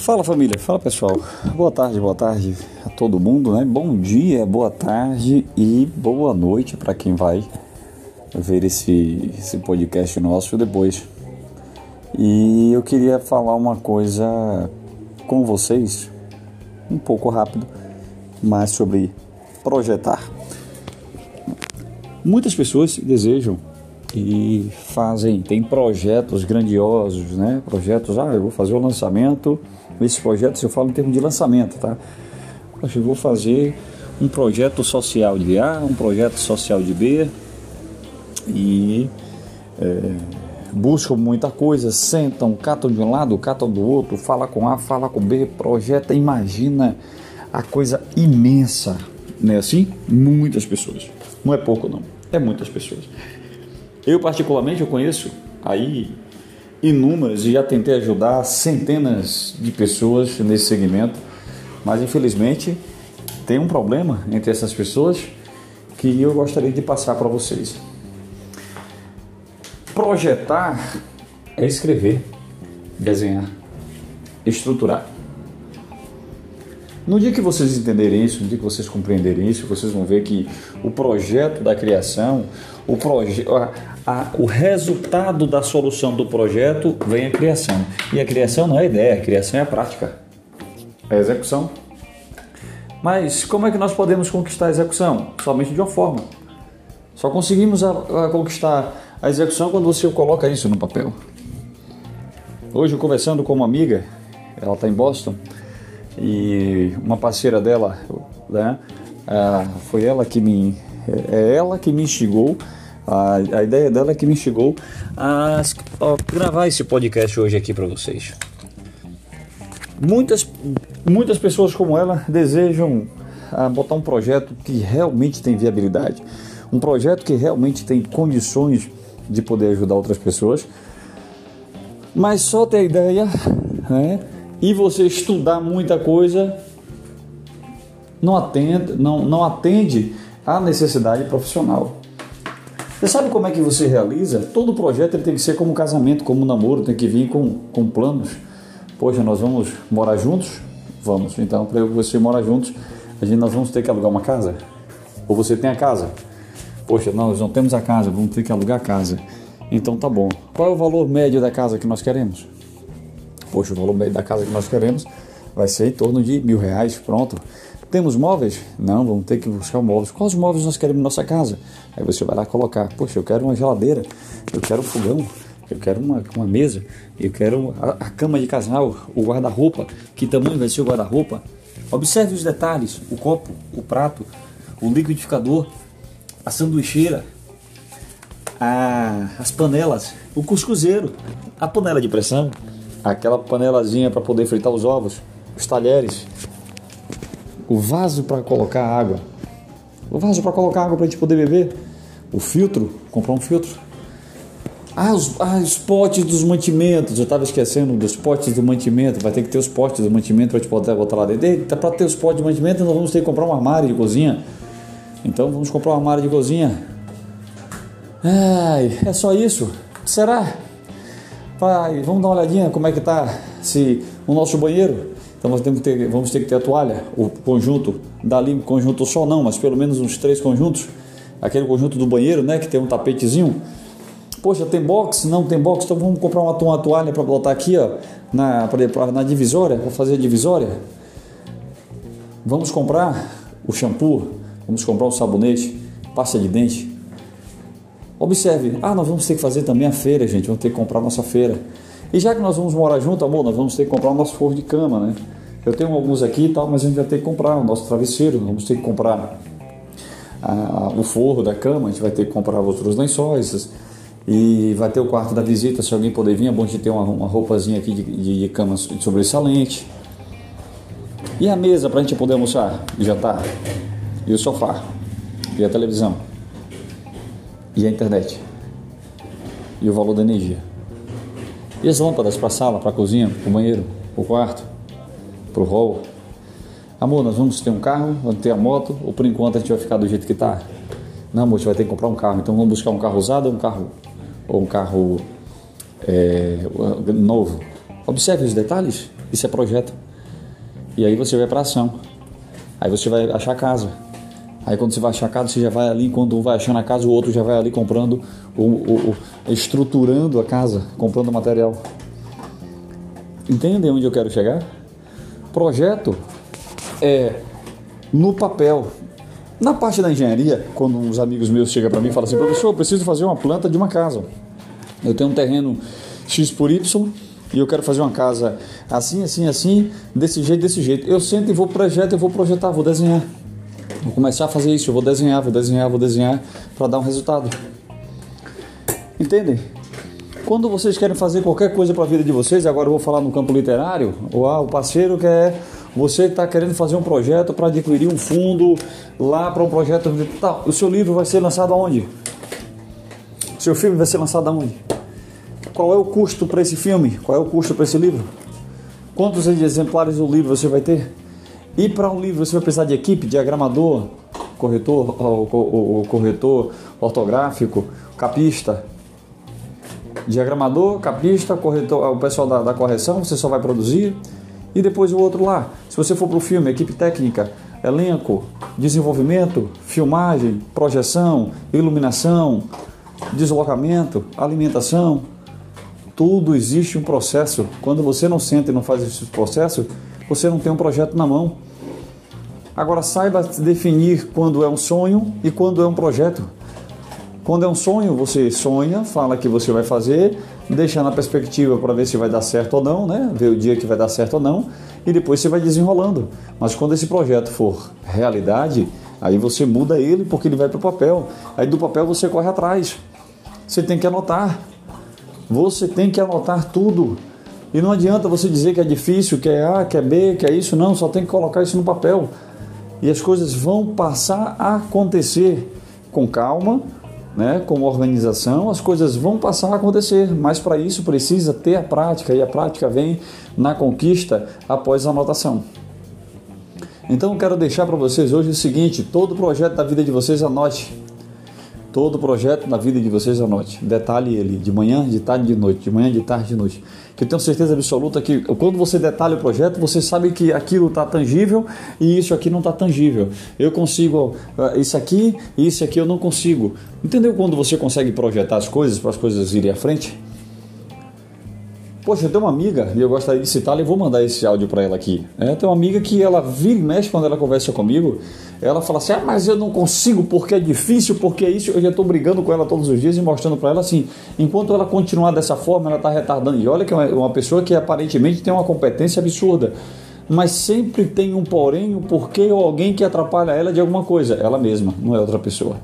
Fala família, fala pessoal. Boa tarde, boa tarde a todo mundo, né? Bom dia, boa tarde e boa noite para quem vai ver esse, esse podcast nosso depois. E eu queria falar uma coisa com vocês, um pouco rápido, mas sobre projetar. Muitas pessoas desejam e fazem, tem projetos grandiosos, né? Projetos, ah, eu vou fazer o lançamento. Esses projetos eu falo em termos de lançamento, tá? Eu vou fazer um projeto social de A, um projeto social de B e é, buscam muita coisa, sentam, catam de um lado, catam do outro, fala com A, fala com B, projeta, imagina a coisa imensa, né? Assim, muitas pessoas. Não é pouco não, é muitas pessoas. Eu particularmente eu conheço aí inúmeras e já tentei ajudar centenas de pessoas nesse segmento, mas infelizmente tem um problema entre essas pessoas que eu gostaria de passar para vocês. Projetar é escrever, desenhar, estruturar. No dia que vocês entenderem isso, no dia que vocês compreenderem isso, vocês vão ver que o projeto da criação, o, proje a, a, o resultado da solução do projeto vem a criação. E a criação não é a ideia, a criação é a prática, é a execução. Mas como é que nós podemos conquistar a execução? Somente de uma forma. Só conseguimos a, a conquistar a execução quando você coloca isso no papel. Hoje, conversando com uma amiga, ela está em Boston, e uma parceira dela, né? Foi ela que me é ela que me instigou a, a ideia dela é que me instigou a, a gravar esse podcast hoje aqui para vocês. Muitas, muitas pessoas como ela desejam ah, botar um projeto que realmente tem viabilidade, um projeto que realmente tem condições de poder ajudar outras pessoas, mas só ter a ideia, né? E você estudar muita coisa não atende, não, não atende à necessidade profissional. Você sabe como é que você realiza? Todo projeto tem que ser como casamento, como namoro, tem que vir com, com planos. Poxa, nós vamos morar juntos? Vamos. Então, para você morar juntos, a gente, nós vamos ter que alugar uma casa? Ou você tem a casa? Poxa, nós não temos a casa, vamos ter que alugar a casa. Então tá bom. Qual é o valor médio da casa que nós queremos? Poxa, o médio da casa que nós queremos vai ser em torno de mil reais, pronto. Temos móveis? Não, vamos ter que buscar móveis. Quais móveis nós queremos na nossa casa? Aí você vai lá colocar, poxa, eu quero uma geladeira, eu quero um fogão, eu quero uma, uma mesa, eu quero a, a cama de casal, o guarda-roupa, que tamanho vai ser o guarda-roupa. Observe os detalhes, o copo, o prato, o liquidificador, a sanduicheira, a, as panelas, o cuscuzeiro, a panela de pressão, aquela panelazinha para poder fritar os ovos, os talheres, o vaso para colocar água, o vaso para colocar água para a gente poder beber, o filtro, comprar um filtro. Ah os, ah, os potes dos mantimentos, eu estava esquecendo dos potes do mantimento, vai ter que ter os potes do mantimento para a gente poder botar lá dentro. Para ter os potes de mantimento, nós vamos ter que comprar um armário de cozinha. Então vamos comprar um armário de cozinha. Ai, é só isso? Será? Pai, vamos dar uma olhadinha como é que tá se o nosso banheiro. Então nós temos que ter, vamos ter que ter a toalha, o conjunto, dali conjunto só não, mas pelo menos uns três conjuntos. Aquele conjunto do banheiro, né, que tem um tapetezinho. Poxa, tem box? Não tem box, então vamos comprar uma, uma toalha para botar aqui, ó, na, pra, na divisória, para fazer a divisória. Vamos comprar o shampoo, vamos comprar o sabonete, pasta de dente, Observe, ah, nós vamos ter que fazer também a feira, gente, vamos ter que comprar a nossa feira. E já que nós vamos morar junto, amor, nós vamos ter que comprar o nosso forro de cama, né? Eu tenho alguns aqui e tal, mas a gente vai ter que comprar o nosso travesseiro, vamos ter que comprar a, o forro da cama, a gente vai ter que comprar outros lençóis. E vai ter o quarto da visita, se alguém puder vir, é bom a gente ter uma, uma roupazinha aqui de, de, de cama sobressalente. E a mesa para a gente poder almoçar, jantar. E o sofá. E a televisão e a internet e o valor da energia. E as lâmpadas para a sala, para a cozinha, para o banheiro, para o quarto, para o hall. Amor, nós vamos ter um carro, vamos ter a moto, ou por enquanto a gente vai ficar do jeito que está? Não, amor, a gente vai ter que comprar um carro, então vamos buscar um carro usado ou um carro, ou um carro é, novo. Observe os detalhes. Isso é projeto. E aí você vai para ação. Aí você vai achar casa. Aí quando você vai achar casa, você já vai ali, quando um vai achando a casa, o outro já vai ali comprando, o, estruturando a casa, comprando material. Entendem onde eu quero chegar? Projeto é no papel. Na parte da engenharia, quando uns amigos meus chegam para mim e falam assim, professor, eu preciso fazer uma planta de uma casa. Eu tenho um terreno X por Y e eu quero fazer uma casa assim, assim, assim, desse jeito, desse jeito. Eu sento e vou projeto, eu vou projetar, vou desenhar. Vou começar a fazer isso, eu vou desenhar, vou desenhar, vou desenhar para dar um resultado. Entendem? Quando vocês querem fazer qualquer coisa para a vida de vocês, agora eu vou falar no campo literário, ou ah, o parceiro quer, você está querendo fazer um projeto para adquirir um fundo lá para um projeto tal, o seu livro vai ser lançado aonde? O seu filme vai ser lançado aonde? Qual é o custo para esse filme? Qual é o custo para esse livro? Quantos exemplares do livro você vai ter? E para um livro você vai precisar de equipe, diagramador, corretor, o, corretor ortográfico, capista, diagramador, capista, corretor, o pessoal da, da, correção, você só vai produzir. E depois o outro lá. Se você for para o filme, equipe técnica, elenco, desenvolvimento, filmagem, projeção, iluminação, deslocamento, alimentação, tudo existe um processo. Quando você não senta e não faz esse processo, você não tem um projeto na mão. Agora saiba definir quando é um sonho e quando é um projeto. Quando é um sonho, você sonha, fala que você vai fazer, deixa na perspectiva para ver se vai dar certo ou não, né? Ver o dia que vai dar certo ou não, e depois você vai desenrolando. Mas quando esse projeto for realidade, aí você muda ele porque ele vai para o papel. Aí do papel você corre atrás. Você tem que anotar. Você tem que anotar tudo. E não adianta você dizer que é difícil, que é A, que é B, que é isso, não, só tem que colocar isso no papel. E as coisas vão passar a acontecer com calma, né, com organização, as coisas vão passar a acontecer, mas para isso precisa ter a prática e a prática vem na conquista após a anotação. Então quero deixar para vocês hoje o seguinte: todo projeto da vida de vocês anote. Todo projeto na vida de vocês anote. Detalhe ele, de manhã, de tarde, de noite, de manhã, de tarde, de noite. Que eu tenho certeza absoluta que quando você detalha o projeto, você sabe que aquilo está tangível e isso aqui não está tangível. Eu consigo ah, isso aqui e isso aqui eu não consigo. Entendeu quando você consegue projetar as coisas para as coisas irem à frente? Poxa, tenho uma amiga, e eu gostaria de citá-la e vou mandar esse áudio para ela aqui. É, tem uma amiga que ela vira e mexe quando ela conversa comigo. Ela fala assim: ah, mas eu não consigo porque é difícil, porque é isso. Eu já estou brigando com ela todos os dias e mostrando para ela assim: enquanto ela continuar dessa forma, ela está retardando. E olha que é uma pessoa que aparentemente tem uma competência absurda. Mas sempre tem um porém, um porquê ou alguém que atrapalha ela de alguma coisa. Ela mesma, não é outra pessoa.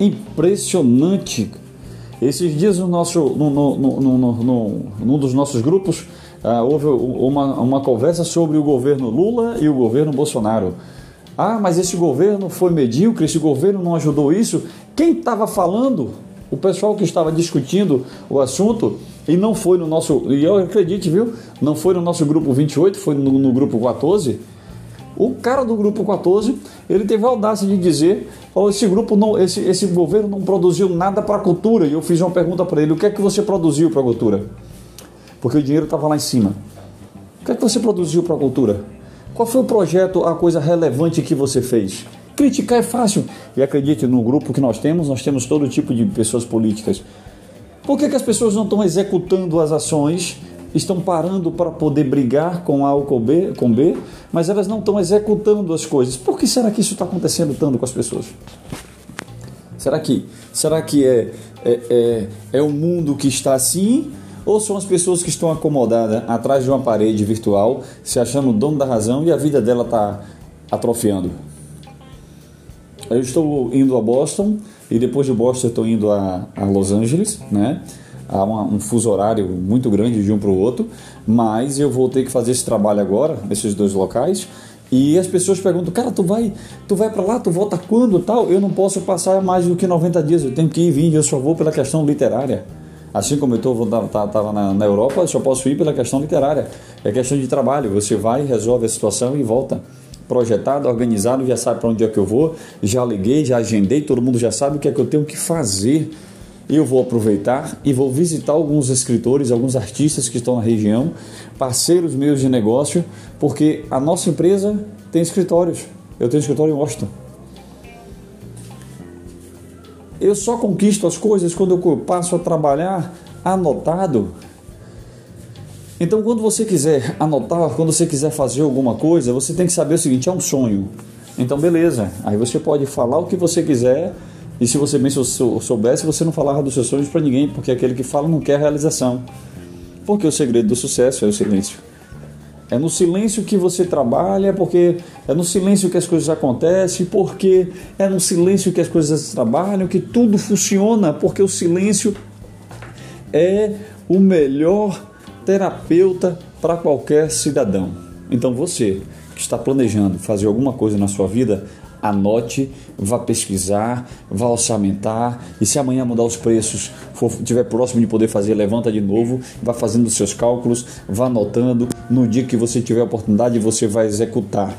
Impressionante esses dias no nosso, no, no, no, num dos nossos grupos ah, houve uma, uma conversa sobre o governo Lula e o governo Bolsonaro. Ah, mas esse governo foi medíocre, esse governo não ajudou isso. Quem estava falando? O pessoal que estava discutindo o assunto e não foi no nosso, e eu acredite, viu? Não foi no nosso grupo 28, foi no, no grupo 14 o cara do grupo 14, ele teve a audácia de dizer, falou, esse grupo não, esse, esse governo não produziu nada para a cultura. E eu fiz uma pergunta para ele, o que é que você produziu para a cultura? Porque o dinheiro estava lá em cima. O que é que você produziu para a cultura? Qual foi o projeto, a coisa relevante que você fez? Criticar é fácil. E acredite, no grupo que nós temos, nós temos todo tipo de pessoas políticas. Por que, que as pessoas não estão executando as ações estão parando para poder brigar com A ou com B, com B, mas elas não estão executando as coisas. Por que será que isso está acontecendo tanto com as pessoas? Será que, será que é, é, é, é o mundo que está assim? Ou são as pessoas que estão acomodadas atrás de uma parede virtual, se achando dono da razão e a vida dela está atrofiando? Eu estou indo a Boston e depois de Boston estou indo a, a Los Angeles, né? Há uma, um fuso horário muito grande de um para o outro, mas eu vou ter que fazer esse trabalho agora, nesses dois locais, e as pessoas perguntam, cara, tu vai, tu vai para lá, tu volta quando tal? Eu não posso passar mais do que 90 dias, eu tenho que ir e vir, eu só vou pela questão literária. Assim como eu estava tá, na, na Europa, eu só posso ir pela questão literária. É questão de trabalho, você vai, resolve a situação e volta. Projetado, organizado, já sabe para onde é que eu vou, já liguei, já agendei, todo mundo já sabe o que é que eu tenho que fazer eu vou aproveitar e vou visitar alguns escritores, alguns artistas que estão na região, parceiros meus de negócio, porque a nossa empresa tem escritórios. Eu tenho escritório em Washington. Eu só conquisto as coisas quando eu passo a trabalhar anotado. Então, quando você quiser anotar, quando você quiser fazer alguma coisa, você tem que saber o seguinte: é um sonho. Então, beleza. Aí você pode falar o que você quiser. E se você bem soubesse, você não falava dos seus sonhos para ninguém, porque aquele que fala não quer realização. Porque o segredo do sucesso é o silêncio. É no silêncio que você trabalha, porque é no silêncio que as coisas acontecem, porque é no silêncio que as coisas trabalham, que tudo funciona, porque o silêncio é o melhor terapeuta para qualquer cidadão. Então você que está planejando fazer alguma coisa na sua vida, anote, vá pesquisar, vá orçamentar e se amanhã mudar os preços, for tiver próximo de poder fazer, levanta de novo, vá fazendo os seus cálculos, vá anotando. No dia que você tiver oportunidade, você vai executar.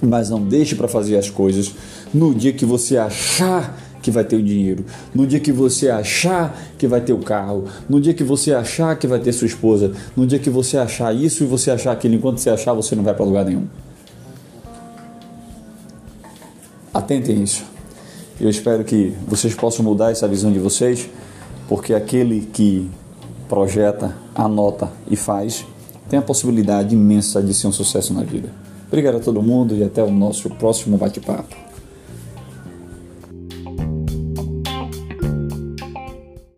Mas não deixe para fazer as coisas no dia que você achar que vai ter o dinheiro, no dia que você achar que vai ter o carro, no dia que você achar que vai ter sua esposa, no dia que você achar isso e você achar aquilo, enquanto você achar, você não vai para lugar nenhum. Atentem isso. Eu espero que vocês possam mudar essa visão de vocês, porque aquele que projeta, anota e faz tem a possibilidade imensa de ser um sucesso na vida. Obrigado a todo mundo e até o nosso próximo bate-papo.